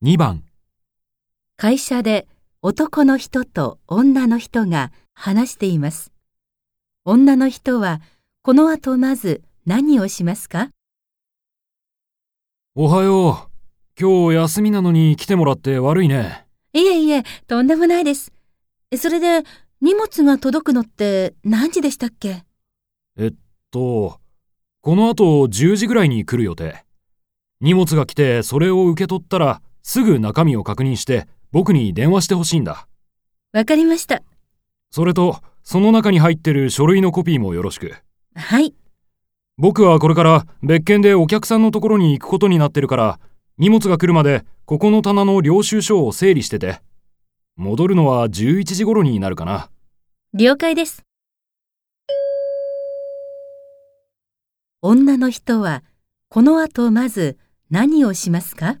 2番、会社で男の人と女の人が話しています。女の人はこの後まず何をしますか？おはよう。今日休みなのに来てもらって悪いね。いえいえ、とんでもないです。それで荷物が届くのって何時でしたっけ？えっと、この後10時ぐらいに来る予定。荷物が来てそれを受け取ったらすぐ中身を確認して僕に電話してほしいんだ。わかりました。それと、その中に入ってる書類のコピーもよろしく。はい。僕はこれから別件でお客さんのところに行くことになってるから、荷物が来るまでここの棚の領収書を整理してて。戻るのは11時頃になるかな。了解です。女の人はこの後まず何をしますか？